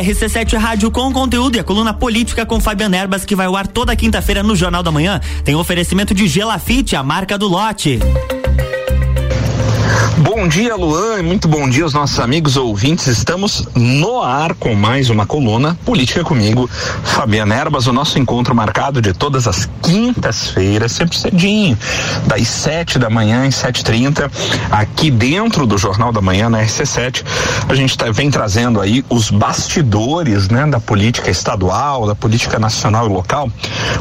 RC7 Rádio com conteúdo e a coluna política com Fabiana Erbas que vai ao ar toda quinta-feira no Jornal da Manhã. Tem oferecimento de Gelafite, a marca do lote. Bom dia, Luan, muito bom dia aos nossos amigos ouvintes. Estamos no ar com mais uma coluna Política comigo, Fabiana Erbas, o nosso encontro marcado de todas as quintas-feiras, sempre cedinho, das sete da manhã às sete trinta, aqui dentro do Jornal da Manhã, na RC7. A gente tá, vem trazendo aí os bastidores, né, da política estadual, da política nacional e local.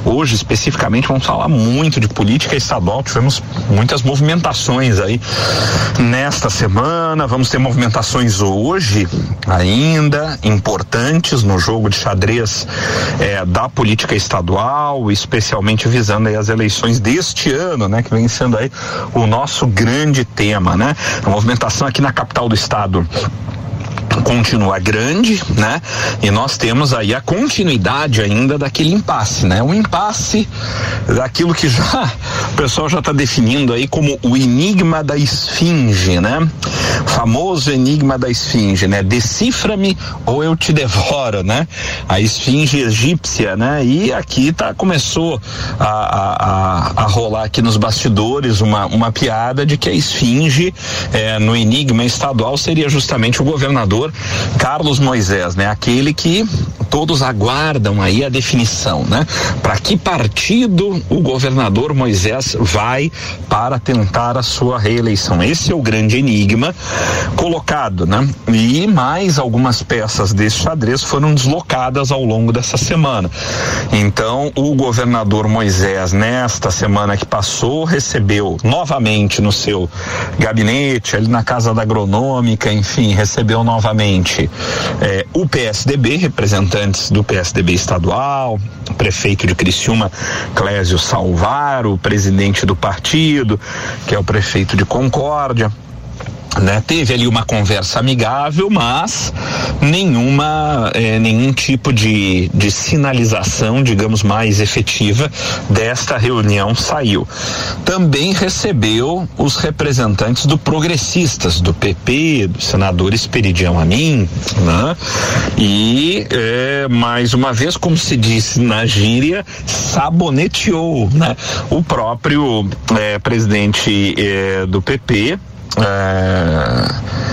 Hoje, especificamente, vamos falar muito de política estadual. Tivemos muitas movimentações aí nesta semana. Vamos ter movimentações hoje ainda importantes no jogo de xadrez eh, da política estadual, especialmente visando as eleições deste ano, né, que vem sendo aí o nosso grande tema, né? A movimentação aqui na capital do estado continua grande, né? E nós temos aí a continuidade ainda daquele impasse, né? Um impasse daquilo que já o pessoal já está definindo aí como o enigma da esfinge, né? O famoso enigma da esfinge, né? Decifra-me ou eu te devoro, né? A esfinge egípcia, né? E aqui tá começou a, a, a, rolar aqui nos bastidores uma, uma piada de que a esfinge eh, no enigma estadual seria justamente o governador Carlos Moisés, né? Aquele que todos aguardam aí a definição, né? Para que partido o governador Moisés vai para tentar a sua reeleição? Esse é o grande enigma colocado, né? E mais algumas peças desse xadrez foram deslocadas ao longo dessa semana. Então, o governador Moisés, nesta semana que passou, recebeu novamente no seu gabinete, ali na Casa da Agronômica, enfim, recebeu novamente eh, o PSDB, representantes do PSDB estadual, prefeito de Criciúma, Clésio Salvaro, presidente do partido, que é o prefeito de Concórdia né? Teve ali uma conversa amigável, mas nenhuma, eh, nenhum tipo de, de sinalização, digamos, mais efetiva desta reunião saiu. Também recebeu os representantes do Progressistas, do PP, do senador Esperidião Amin, né? E eh, mais uma vez, como se disse na gíria, saboneteou, né? O próprio eh, presidente do PP, é,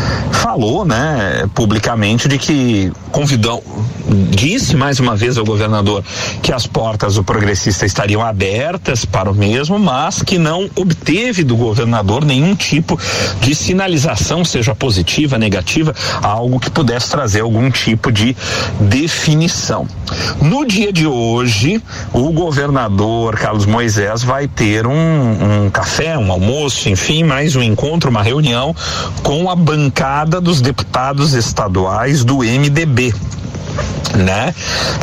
falou, né, publicamente de que convidou, disse mais uma vez ao governador que as portas do progressista estariam abertas para o mesmo, mas que não obteve do governador nenhum tipo de sinalização, seja positiva, negativa, algo que pudesse trazer algum tipo de definição. No dia de hoje, o governador Carlos Moisés vai ter um, um café, um almoço, enfim, mais um encontro, uma reunião com a bancada dos deputados estaduais do MDB né?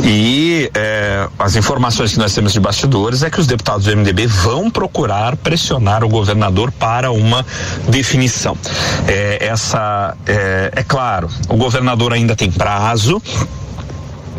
E é, as informações que nós temos de bastidores é que os deputados do MDB vão procurar pressionar o governador para uma definição. É, essa é, é claro, o governador ainda tem prazo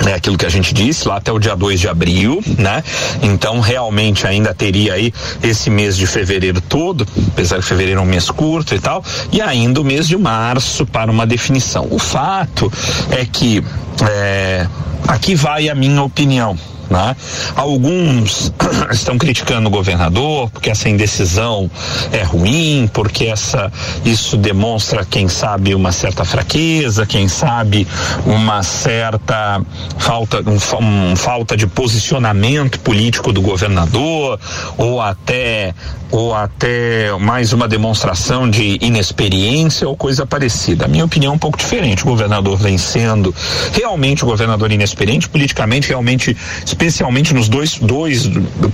é aquilo que a gente disse, lá até o dia 2 de abril, né? Então, realmente ainda teria aí esse mês de fevereiro todo, apesar de fevereiro é um mês curto e tal, e ainda o mês de março para uma definição. O fato é que é, aqui vai a minha opinião. Né? Alguns estão criticando o governador porque essa indecisão é ruim, porque essa isso demonstra, quem sabe, uma certa fraqueza, quem sabe uma certa falta, um, um, falta de posicionamento político do governador, ou até ou até mais uma demonstração de inexperiência ou coisa parecida. A minha opinião é um pouco diferente. O governador vem sendo realmente o governador inexperiente, politicamente, realmente, especialmente nos dois, dois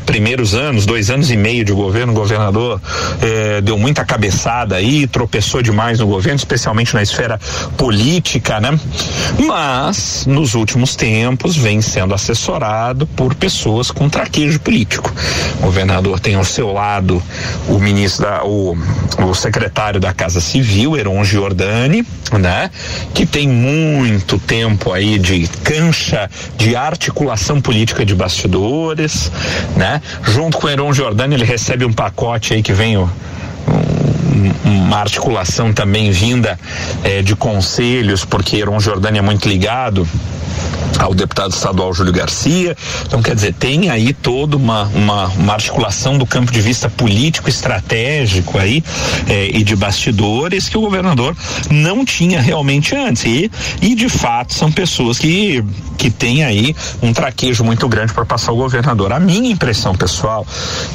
primeiros anos, dois anos e meio de governo, o governador eh, deu muita cabeçada aí, tropeçou demais no governo, especialmente na esfera política, né? Mas, nos últimos tempos, vem sendo assessorado por pessoas com traquejo político. O governador tem ao seu lado o ministro da, o, o secretário da Casa Civil, Heron Giordani, né? Que tem muito tempo aí de cancha de articulação política de bastidores, né? Junto com Heron Giordani ele recebe um pacote aí que vem o uma articulação também vinda é, de conselhos, porque Heron Jordânia é muito ligado ao deputado estadual Júlio Garcia. Então, quer dizer, tem aí toda uma, uma, uma articulação do campo de vista político, estratégico aí eh, e de bastidores que o governador não tinha realmente antes. E, e de fato são pessoas que, que têm aí um traquejo muito grande para passar o governador. A minha impressão pessoal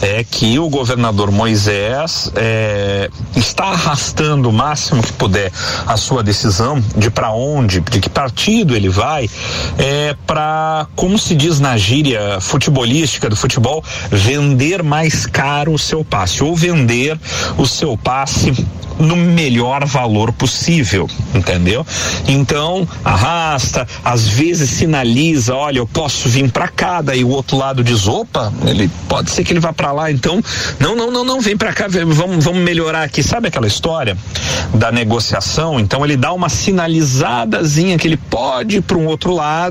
é que o governador Moisés eh, está arrastando o máximo que puder a sua decisão de para onde, de que partido ele vai é, para, como se diz na gíria futebolística do futebol, vender mais caro o seu passe, ou vender o seu passe no melhor valor possível, entendeu? Então, arrasta, às vezes sinaliza, olha, eu posso vir para cá, daí o outro lado diz, opa, ele pode ser que ele vá para lá, então, não, não, não, não, vem para cá, vamos, vamos melhorar aqui. Sabe aquela história da negociação? Então ele dá uma sinalizadazinha que ele pode ir para um outro lado,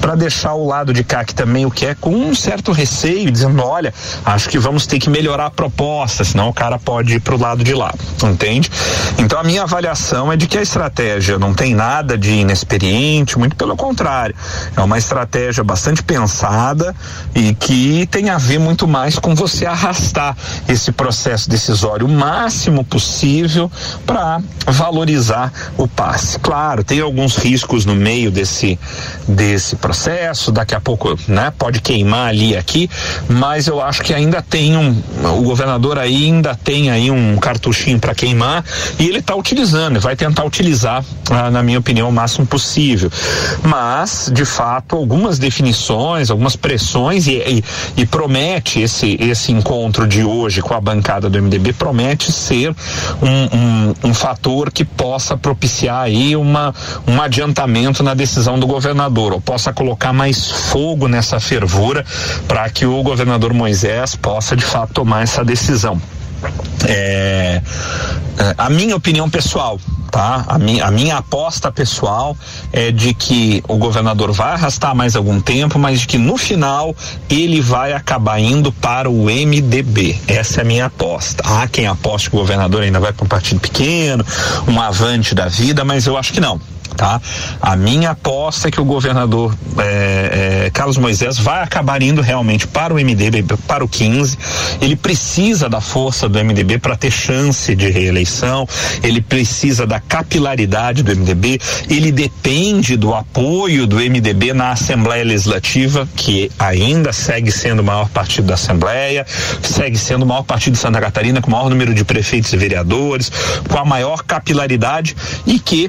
para deixar o lado de cá que também o quer com um certo receio, dizendo, olha, acho que vamos ter que melhorar a proposta, senão o cara pode ir para o lado de lá, entende? Então a minha avaliação é de que a estratégia não tem nada de inexperiente, muito pelo contrário. É uma estratégia bastante pensada e que tem a ver muito mais com você arrastar esse processo decisório o máximo possível para valorizar o passe. Claro, tem alguns riscos no meio desse desse processo, daqui a pouco, né, pode queimar ali aqui, mas eu acho que ainda tem um o governador ainda tem aí um cartuchinho para queimar e ele está utilizando, vai tentar utilizar, ah, na minha opinião, o máximo possível. Mas, de fato, algumas definições, algumas pressões e, e, e promete esse, esse encontro de hoje com a bancada do MDB promete ser um, um, um fator que possa propiciar aí uma, um adiantamento na decisão do governador, ou possa colocar mais fogo nessa fervura para que o governador Moisés possa de fato tomar essa decisão. É, é, a minha opinião pessoal, tá? A minha, a minha aposta pessoal é de que o governador vai arrastar mais algum tempo, mas de que no final ele vai acabar indo para o MDB. Essa é a minha aposta. Há quem aposte que o governador ainda vai para um partido pequeno, um avante da vida, mas eu acho que não tá? A minha aposta é que o governador é, é, Carlos Moisés vai acabar indo realmente para o MDB, para o 15. Ele precisa da força do MDB para ter chance de reeleição. Ele precisa da capilaridade do MDB. Ele depende do apoio do MDB na Assembleia Legislativa, que ainda segue sendo o maior partido da Assembleia, segue sendo o maior partido de Santa Catarina, com o maior número de prefeitos e vereadores, com a maior capilaridade e que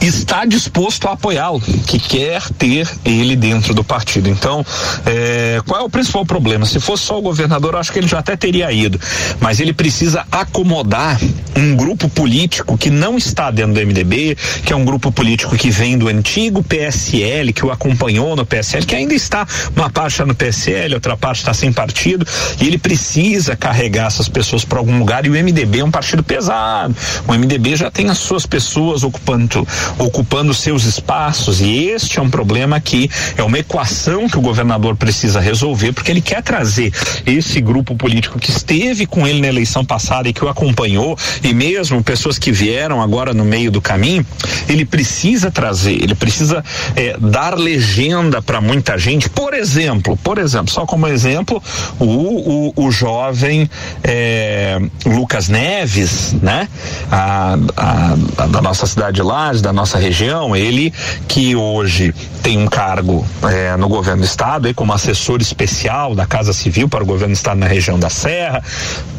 está disposto a apoiá-lo, que quer ter ele dentro do partido. Então, é, qual é o principal problema? Se fosse só o governador, acho que ele já até teria ido, mas ele precisa acomodar um grupo político que não está dentro do MDB, que é um grupo político que vem do antigo PSL, que o acompanhou no PSL, que ainda está, uma parte no PSL, outra parte está sem partido, e ele precisa carregar essas pessoas para algum lugar, e o MDB é um partido pesado. O MDB já tem as suas pessoas ocupando ocupando seus espaços e este é um problema que é uma equação que o governador precisa resolver porque ele quer trazer esse grupo político que esteve com ele na eleição passada e que o acompanhou e mesmo pessoas que vieram agora no meio do caminho, ele precisa trazer, ele precisa é, dar legenda para muita gente. Por exemplo, por exemplo, só como exemplo, o, o, o jovem é, Lucas Neves, né? A, a, a, da nossa cidade de Lages, da nossa região, ele que hoje tem um cargo é, no governo do estado, aí, como assessor especial da Casa Civil para o governo do estado na região da Serra,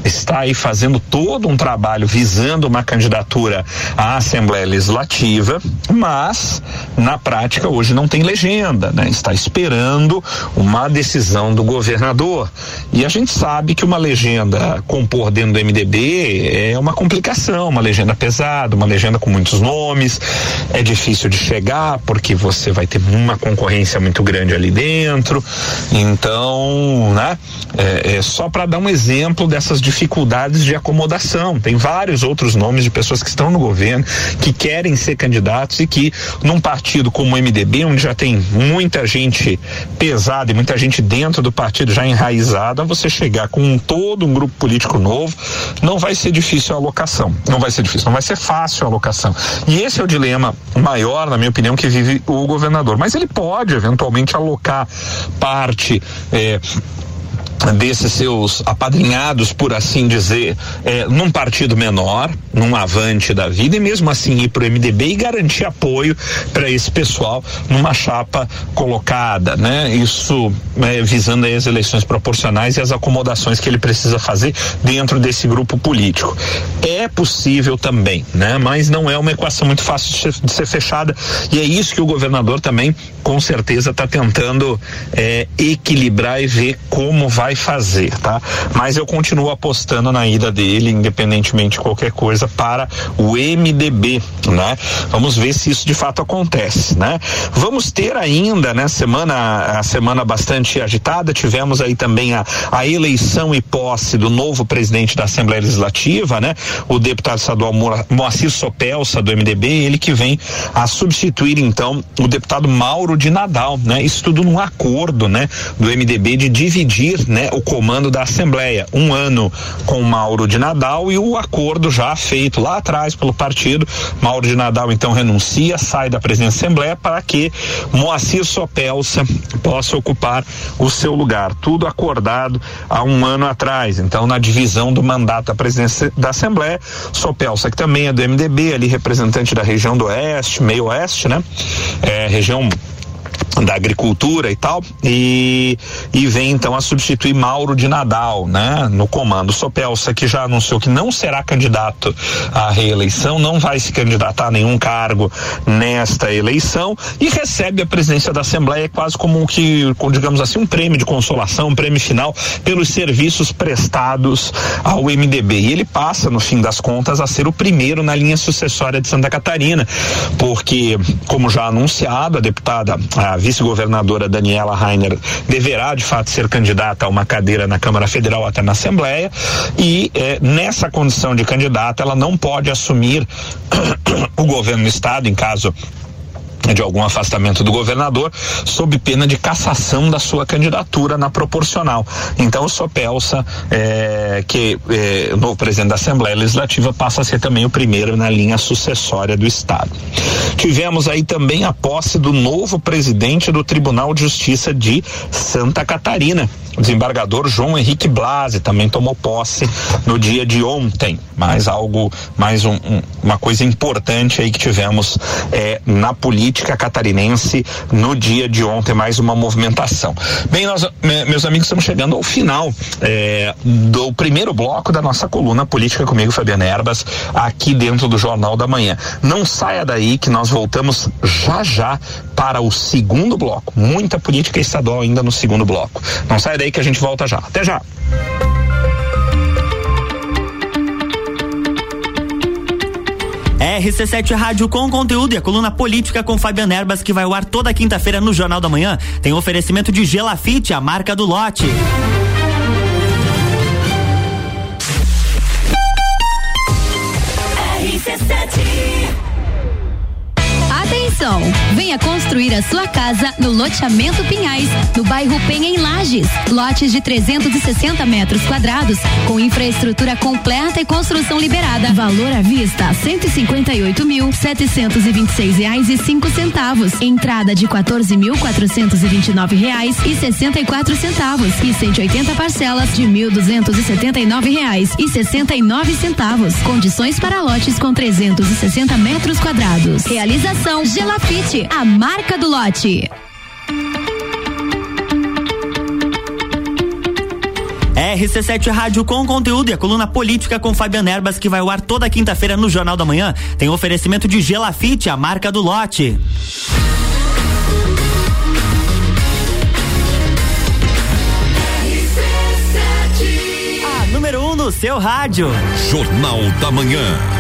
está aí fazendo todo um trabalho visando uma candidatura à Assembleia Legislativa, mas na prática hoje não tem legenda, né? Está esperando uma decisão do governador. E a gente sabe que uma legenda compor dentro do MDB é uma complicação, uma legenda pesada, uma legenda com muitos nomes, é difícil de chegar porque você vai ter uma concorrência muito grande ali dentro. Então, né? É, é só para dar um exemplo dessas dificuldades de acomodação. Tem vários outros nomes de pessoas que estão no governo que querem ser candidatos e que num partido como o MDB, onde já tem muita gente pesada e muita gente dentro do partido já enraizada, você chegar com todo um grupo político novo, não vai ser difícil a alocação. Não vai ser difícil, não vai ser fácil a alocação. E esse é o dilema maior, na minha opinião, que vive o governador. Mas ele pode eventualmente alocar parte. Eh, desses seus apadrinhados, por assim dizer, é, num partido menor, num avante da vida, e mesmo assim ir para o MDB e garantir apoio para esse pessoal numa chapa colocada, né? Isso é, visando as eleições proporcionais e as acomodações que ele precisa fazer dentro desse grupo político. É possível também, né? Mas não é uma equação muito fácil de ser, de ser fechada e é isso que o governador também, com certeza, está tentando é, equilibrar e ver como vai vai fazer, tá? Mas eu continuo apostando na ida dele, independentemente de qualquer coisa, para o MDB, né? Vamos ver se isso de fato acontece, né? Vamos ter ainda, né, semana, a semana bastante agitada, tivemos aí também a, a eleição e posse do novo presidente da Assembleia Legislativa, né? O deputado estadual Moacir Sopelsa, do MDB, ele que vem a substituir, então, o deputado Mauro de Nadal, né? Isso tudo num acordo, né? Do MDB de dividir, né? Né, o comando da Assembleia. Um ano com Mauro de Nadal e o acordo já feito lá atrás pelo partido. Mauro de Nadal então renuncia, sai da presidência da Assembleia para que Moacir Sopelsa possa ocupar o seu lugar. Tudo acordado há um ano atrás. Então, na divisão do mandato da presidência da Assembleia, Sopelsa, que também é do MDB, ali representante da região do Oeste, meio Oeste, né? É, região da agricultura e tal, e, e vem então a substituir Mauro de Nadal, né, no comando. Sopelsa, que já anunciou que não será candidato à reeleição, não vai se candidatar a nenhum cargo nesta eleição e recebe a presidência da Assembleia quase como um que, digamos assim, um prêmio de consolação, um prêmio final pelos serviços prestados ao MDB. E ele passa, no fim das contas, a ser o primeiro na linha sucessória de Santa Catarina, porque, como já anunciado, a deputada, a vice-governadora Daniela Rainer deverá de fato ser candidata a uma cadeira na Câmara Federal até na Assembleia. E eh, nessa condição de candidata ela não pode assumir o governo do estado em caso de algum afastamento do governador, sob pena de cassação da sua candidatura na proporcional. Então, o Sopelsa, é, que é, novo presidente da Assembleia Legislativa, passa a ser também o primeiro na linha sucessória do Estado. Tivemos aí também a posse do novo presidente do Tribunal de Justiça de Santa Catarina. O desembargador João Henrique Blasi também tomou posse no dia de ontem. Mais algo, mais um, um, uma coisa importante aí que tivemos é, na política catarinense no dia de ontem, mais uma movimentação. Bem, nós, meus amigos, estamos chegando ao final é, do primeiro bloco da nossa coluna Política comigo, Fabiana Erbas, aqui dentro do Jornal da Manhã. Não saia daí que nós voltamos já já para o segundo bloco. Muita política estadual ainda no segundo bloco. Não saia daí aí que a gente volta já. Até já. RC7 Rádio com conteúdo e a coluna política com Fabiana Erbas que vai ao ar toda quinta-feira no Jornal da Manhã. Tem oferecimento de Gelafite, a marca do lote. Atenção! Venha construir a sua casa no loteamento Pinhais, no bairro Penha em Lages. Lotes de 360 metros quadrados, com infraestrutura completa e construção liberada. Valor à vista: 158 mil setecentos vinte seis reais e cinco centavos. Entrada de 14 mil quatrocentos e vinte e nove reais e sessenta e quatro centavos e 180 parcelas de mil duzentos e setenta e nove reais e sessenta e nove centavos. Condições para lotes com 360 metros quadrados. Realização Gelafite, a marca do lote. RC7 Rádio com conteúdo e a coluna política com Fabiana Erbas que vai ao ar toda quinta-feira no Jornal da Manhã. Tem oferecimento de Gelafite, a marca do lote. A número 1 um no seu rádio. Jornal da Manhã.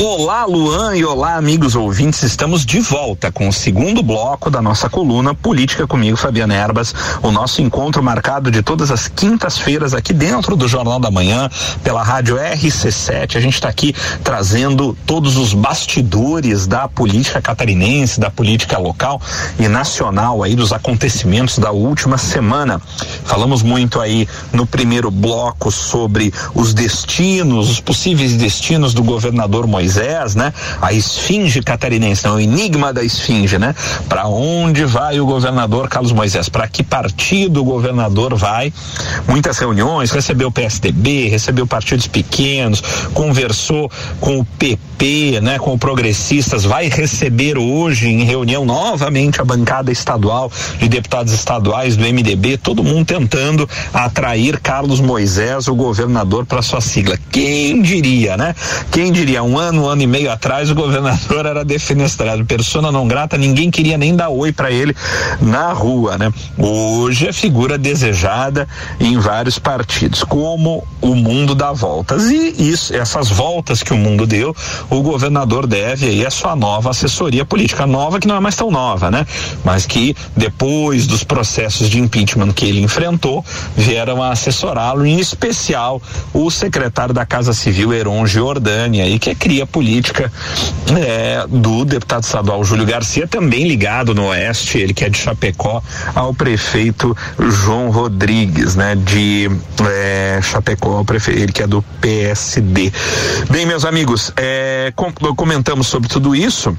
Olá, Luan e olá, amigos ouvintes. Estamos de volta com o segundo bloco da nossa coluna Política comigo, Fabiana Erbas. O nosso encontro marcado de todas as quintas-feiras aqui dentro do Jornal da Manhã, pela rádio RC7. A gente está aqui trazendo todos os bastidores da política catarinense, da política local e nacional aí dos acontecimentos da última semana. Falamos muito aí no primeiro bloco sobre os destinos, os possíveis destinos do governador Moisés, né? A esfinge catarinense, não, o enigma da esfinge, né? Para onde vai o governador Carlos Moisés? Para que partido o governador vai? Muitas reuniões, recebeu o PSDB, recebeu partidos pequenos, conversou com o PP, né? Com o Progressistas, vai receber hoje em reunião novamente a bancada estadual de deputados estaduais do MDB, todo mundo tentando atrair Carlos Moisés, o governador, para sua sigla. Quem diria, né? Quem diria, um ano, um ano e meio atrás, o governador era defenestrado, persona não grata, ninguém queria nem dar oi para ele na rua, né? Hoje é figura desejada em vários partidos, como o mundo dá voltas. E isso, essas voltas que o mundo deu, o governador deve aí a sua nova assessoria política, nova que não é mais tão nova, né? Mas que depois dos processos de impeachment que ele enfrentou, vieram a assessorá-lo, em especial o secretário da Casa Civil, Heron Giordani, aí, que é cria política é, do deputado estadual Júlio Garcia, também ligado no Oeste, ele que é de Chapecó, ao prefeito João Rodrigues, né, de é, Chapecó, ele que é do PSD. Bem, meus amigos, é, com, comentamos sobre tudo isso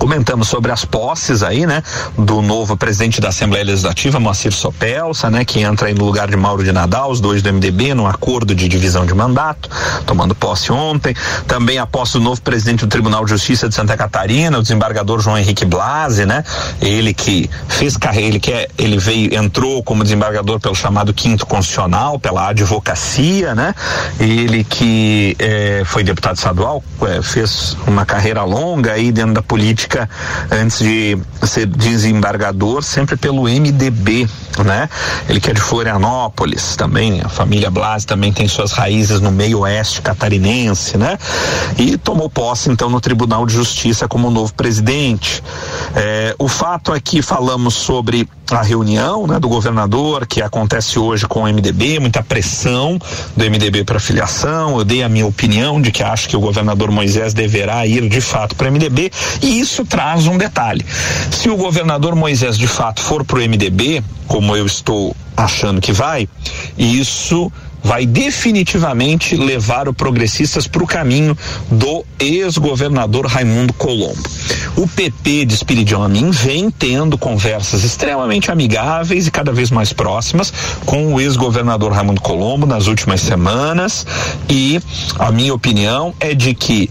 comentamos sobre as posses aí, né, do novo presidente da Assembleia Legislativa, Moacir Sopelsa, né, que entra aí no lugar de Mauro de Nadal, os dois do MDB, num acordo de divisão de mandato, tomando posse ontem. Também a posse do novo presidente do Tribunal de Justiça de Santa Catarina, o desembargador João Henrique Blasi, né, ele que fez carreira, ele que é, ele veio, entrou como desembargador pelo chamado quinto constitucional, pela advocacia, né, ele que eh, foi deputado estadual, eh, fez uma carreira longa aí dentro da política política antes de ser desembargador, sempre pelo MDB, né? Ele que é de Florianópolis também, a família Blas também tem suas raízes no meio oeste catarinense, né? E tomou posse então no Tribunal de Justiça como novo presidente. É, o fato é que falamos sobre a reunião né, do governador que acontece hoje com o MDB, muita pressão do MDB para filiação. Eu dei a minha opinião de que acho que o governador Moisés deverá ir de fato para o MDB e isso traz um detalhe. Se o governador Moisés de fato for para o MDB, como eu estou achando que vai, isso vai definitivamente levar o Progressistas para o caminho do ex-governador Raimundo Colombo. O PP de Amin vem tendo conversas extremamente amigáveis e cada vez mais próximas com o ex-governador Raimundo Colombo nas últimas semanas e a minha opinião é de que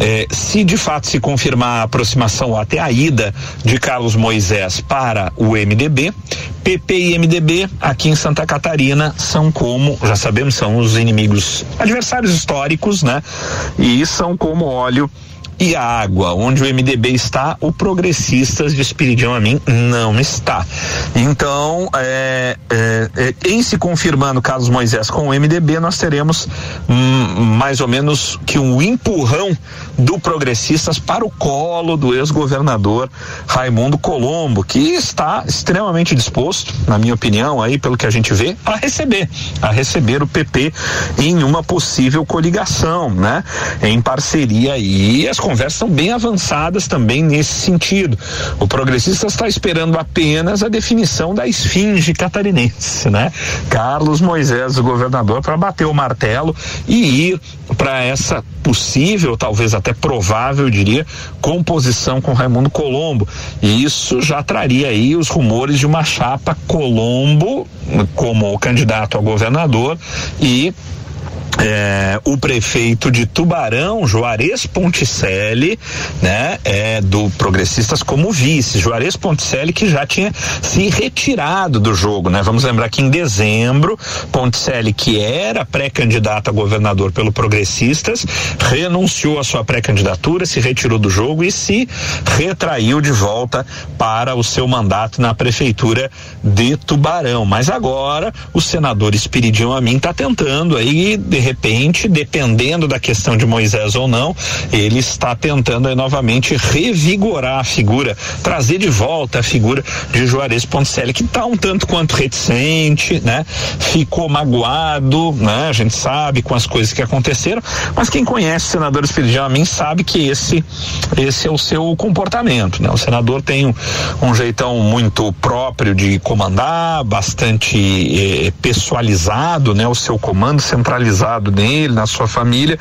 eh, se de fato se confirmar a aproximação até a ida de Carlos Moisés para o MDB, PP e MDB aqui em Santa Catarina são como, já sabemos, são os inimigos adversários históricos, né? E são como óleo e a água. Onde o MDB está, o Progressistas de Espiridião a mim não está. Então, é, é, é, em se confirmando Carlos Moisés com o MDB, nós teremos hum, mais ou menos que um empurrão do Progressistas para o colo do ex-governador Raimundo Colombo, que está extremamente disposto, na minha opinião, aí pelo que a gente vê, a receber, a receber o PP em uma possível coligação, né? Em parceria e as conversas são bem avançadas também nesse sentido. O progressista está esperando apenas a definição da esfinge catarinense, né? Carlos Moisés, o governador, para bater o martelo e ir para essa possível, talvez até provável, eu diria, composição com Raimundo Colombo. E isso já traria aí os rumores de uma chapa Colombo como candidato a governador e é, o prefeito de Tubarão, Juarez Ponticelli, né, é, do Progressistas como vice. Juarez Ponticelli que já tinha se retirado do jogo, né? Vamos lembrar que em dezembro, Ponticelli, que era pré-candidato a governador pelo Progressistas, renunciou à sua pré-candidatura, se retirou do jogo e se retraiu de volta para o seu mandato na prefeitura de Tubarão. Mas agora o senador Espiridião Amin está tentando aí de repente, dependendo da questão de Moisés ou não, ele está tentando aí, novamente revigorar a figura, trazer de volta a figura de Juarez Ponticelli, que está um tanto quanto reticente, né? Ficou magoado, né? A gente sabe com as coisas que aconteceram, mas quem conhece o senador Espiridião a mim sabe que esse esse é o seu comportamento, né? O senador tem um, um jeitão muito próprio de comandar, bastante eh, pessoalizado, né? O seu comando centralizado nele, na sua família,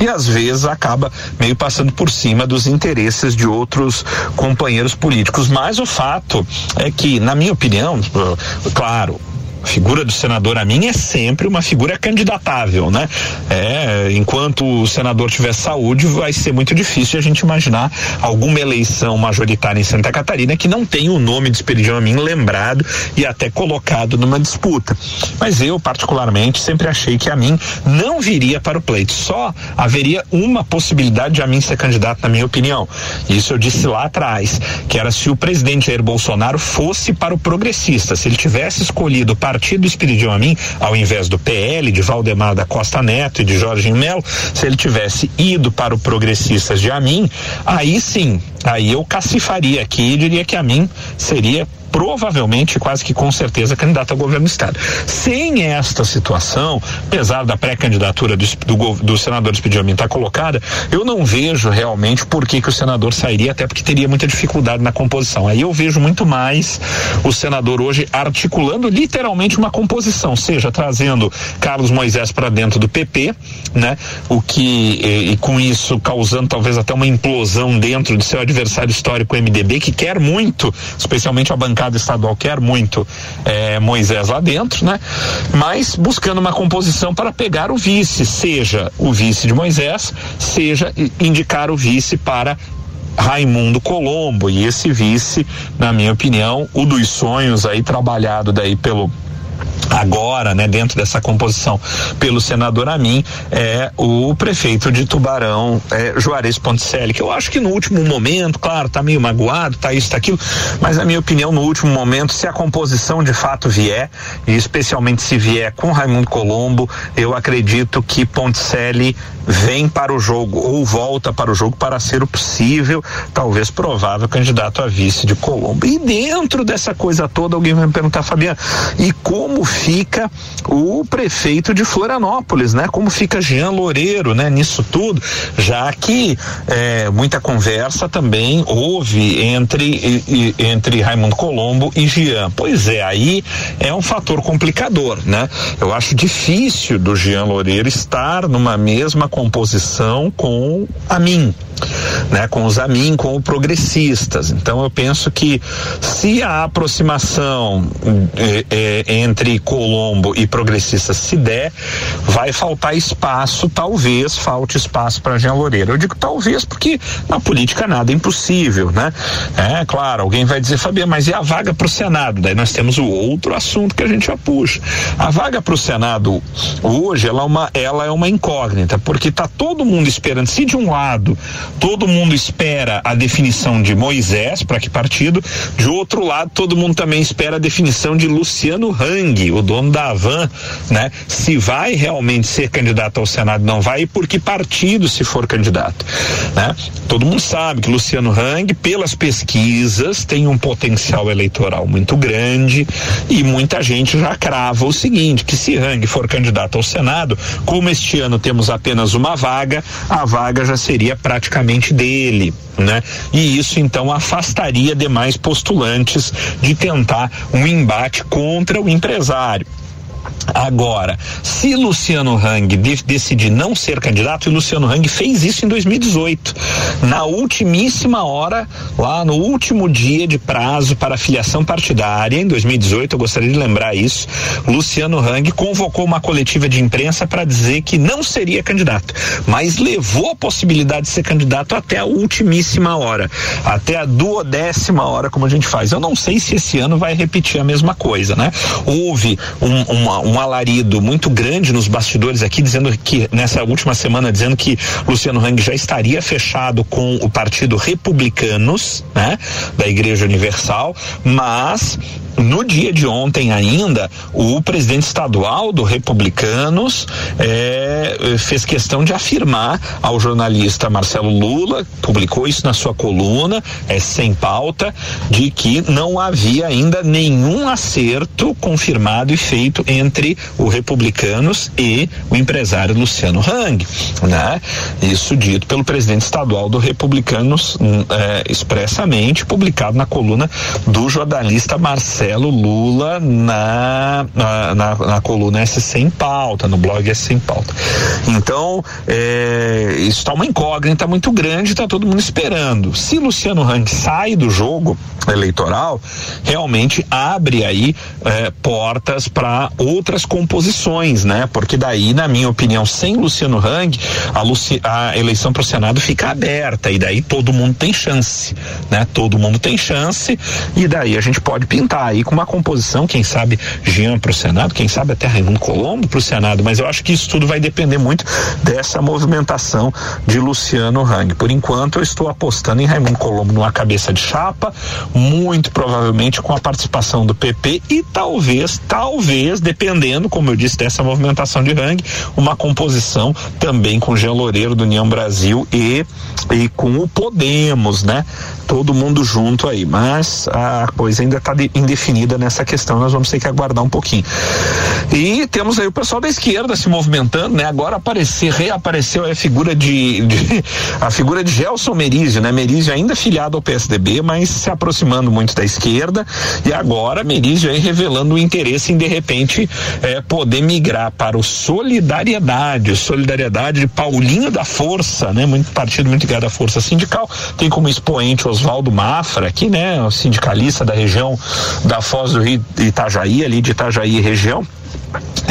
e às vezes acaba meio passando por cima dos interesses de outros companheiros políticos. Mas o fato é que, na minha opinião, claro, a figura do senador a mim é sempre uma figura candidatável, né? É, enquanto o senador tiver saúde, vai ser muito difícil a gente imaginar alguma eleição majoritária em Santa Catarina que não tenha o nome de Esperidião Amin lembrado e até colocado numa disputa. Mas eu, particularmente, sempre achei que a mim não viria para o pleito. Só haveria uma possibilidade de a mim ser candidato, na minha opinião. Isso eu disse lá atrás, que era se o presidente Jair Bolsonaro fosse para o progressista, se ele tivesse escolhido para partido Espiridião a mim, ao invés do PL, de Valdemar da Costa Neto e de Jorge Melo, se ele tivesse ido para o Progressistas de Amin, aí sim, aí eu cacifaria aqui e diria que a mim seria provavelmente, quase que com certeza, candidato ao governo do Estado. Sem esta situação, apesar da pré-candidatura do, do, do, senador Espediamin estar colocada, eu não vejo realmente por que, que o senador sairia, até porque teria muita dificuldade na composição. Aí eu vejo muito mais o senador hoje articulando literalmente uma composição, seja trazendo Carlos Moisés para dentro do PP, né? O que e, e, com isso causando talvez até uma implosão dentro do seu adversário histórico MDB que quer muito, especialmente a bancada bancada estadual quer muito é, Moisés lá dentro, né? Mas buscando uma composição para pegar o vice, seja o vice de Moisés, seja indicar o vice para Raimundo Colombo e esse vice, na minha opinião, o dos sonhos aí trabalhado daí pelo agora, né, dentro dessa composição pelo senador Amin, é o prefeito de Tubarão, é, Juarez Ponticelli, que eu acho que no último momento, claro, tá meio magoado, tá isso, tá aquilo, mas na minha opinião, no último momento, se a composição de fato vier, e especialmente se vier com Raimundo Colombo, eu acredito que Ponticelli vem para o jogo ou volta para o jogo para ser o possível, talvez provável candidato a vice de Colombo. E dentro dessa coisa toda, alguém vai me perguntar, Fabiano, e como fica o prefeito de Florianópolis, né? Como fica Jean Loureiro, né? Nisso tudo, já que é, muita conversa também houve entre, entre Raimundo Colombo e Jean. Pois é, aí é um fator complicador, né? Eu acho difícil do Jean Loureiro estar numa mesma composição com a mim, né? Com os Amin, com os progressistas. Então eu penso que se a aproximação é, é, entre Colombo e progressistas se der, vai faltar espaço, talvez falte espaço para Jean Loureiro. Eu digo talvez porque na política nada é impossível, né? É claro, alguém vai dizer, Fabiano, mas e a vaga para o Senado? Daí nós temos o outro assunto que a gente já puxa. A vaga para o Senado hoje ela é uma, ela é uma incógnita, porque está todo mundo esperando. Se de um lado todo mundo espera a definição de Moisés para que partido, de outro lado todo mundo também espera a definição de Luciano Hang, o dono da Avan, né? Se vai realmente ser candidato ao Senado, não vai, e por que partido se for candidato, né? Todo mundo sabe que Luciano Hang, pelas pesquisas, tem um potencial eleitoral muito grande e muita gente já crava o seguinte, que se Hang for candidato ao Senado, como este ano temos apenas uma vaga, a vaga já seria praticamente dele, né? E isso então afastaria demais postulantes de tentar um embate contra o empresário. Agora, se Luciano Hang de, decidir não ser candidato, e Luciano Hang fez isso em 2018, na ultimíssima hora, lá no último dia de prazo para filiação partidária, em 2018, eu gostaria de lembrar isso, Luciano Hang convocou uma coletiva de imprensa para dizer que não seria candidato, mas levou a possibilidade de ser candidato até a ultimíssima hora, até a duodécima hora, como a gente faz. Eu não sei se esse ano vai repetir a mesma coisa, né? Houve um, uma, um alarido muito grande nos bastidores aqui, dizendo que nessa última semana, dizendo que Luciano Hang já estaria fechado com o Partido Republicanos, né, da Igreja Universal, mas no dia de ontem ainda, o presidente estadual do Republicanos é, fez questão de afirmar ao jornalista Marcelo Lula, publicou isso na sua coluna, é sem pauta, de que não havia ainda nenhum acerto confirmado e feito o Republicanos e o empresário Luciano Hang, né? Isso dito pelo presidente estadual do Republicanos hum, é, expressamente publicado na coluna do jornalista Marcelo Lula na, na, na, na coluna S em pauta, no blog S em pauta. Então, é, isso está uma incógnita muito grande, está todo mundo esperando. Se Luciano Hang sai do jogo eleitoral, realmente abre aí é, portas para outras composições, né? Porque daí, na minha opinião, sem Luciano Hang, a, Luci a eleição para o Senado fica aberta e daí todo mundo tem chance, né? Todo mundo tem chance e daí a gente pode pintar aí com uma composição, quem sabe Jean para o Senado, quem sabe até Raimundo Colombo para o Senado, mas eu acho que isso tudo vai depender muito dessa movimentação de Luciano Hang. Por enquanto, eu estou apostando em Raimundo Colombo numa cabeça de chapa, muito provavelmente com a participação do PP e talvez, talvez, dependendo, como eu disse, dessa movimentação de Hang, uma composição também com Jean Loureiro do União Brasil e, e com o Podemos, né? Todo mundo junto aí, mas a coisa ainda está indefinida definida nessa questão, nós vamos ter que aguardar um pouquinho. E temos aí o pessoal da esquerda se movimentando, né? Agora aparecer, reapareceu a figura de, de a figura de Gelson Merizio, né? Merizio ainda filiado ao PSDB, mas se aproximando muito da esquerda e agora Merizio aí revelando o interesse em de repente é, poder migrar para o Solidariedade, o Solidariedade de Paulinho da Força, né? Muito partido muito ligado à Força Sindical, tem como expoente Oswaldo Mafra aqui, né? O sindicalista da região da Foz do Rio Itajaí, ali de Itajaí região.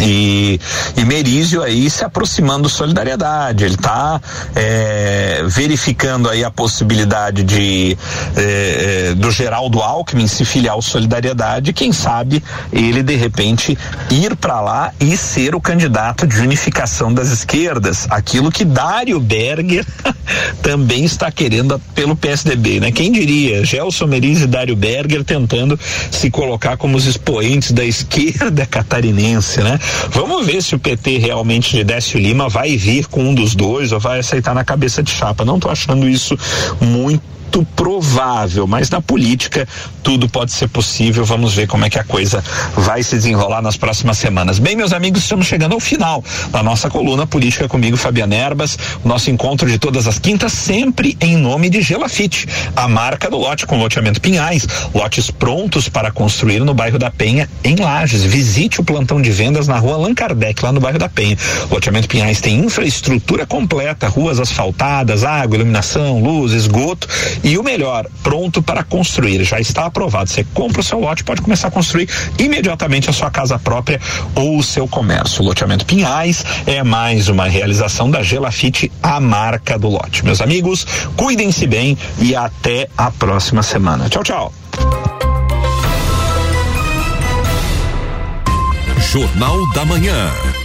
E, e Merizio aí se aproximando solidariedade, ele está é, verificando aí a possibilidade de é, é, do Geraldo Alckmin se filiar ao Solidariedade, quem sabe ele de repente ir para lá e ser o candidato de unificação das esquerdas, aquilo que Dário Berger também está querendo pelo PSDB, né? Quem diria, Gelson Merizio e Dário Berger tentando se colocar como os expoentes da esquerda catarinense, né? Vamos ver se o PT realmente de Décio Lima vai vir com um dos dois ou vai aceitar na cabeça de chapa. Não estou achando isso muito muito provável, mas na política tudo pode ser possível. Vamos ver como é que a coisa vai se desenrolar nas próximas semanas. Bem, meus amigos, estamos chegando ao final da nossa coluna Política comigo, Fabiana Erbas. Nosso encontro de todas as quintas, sempre em nome de Gelafite, a marca do lote com loteamento Pinhais. Lotes prontos para construir no bairro da Penha, em Lages. Visite o plantão de vendas na rua Allan Kardec, lá no bairro da Penha. Loteamento Pinhais tem infraestrutura completa, ruas asfaltadas, água, iluminação, luz, esgoto e o melhor, pronto para construir, já está aprovado. Você compra o seu lote, pode começar a construir imediatamente a sua casa própria ou o seu comércio. O loteamento Pinhais é mais uma realização da Gelafite, a marca do lote. Meus amigos, cuidem-se bem e até a próxima semana. Tchau, tchau. Jornal da Manhã.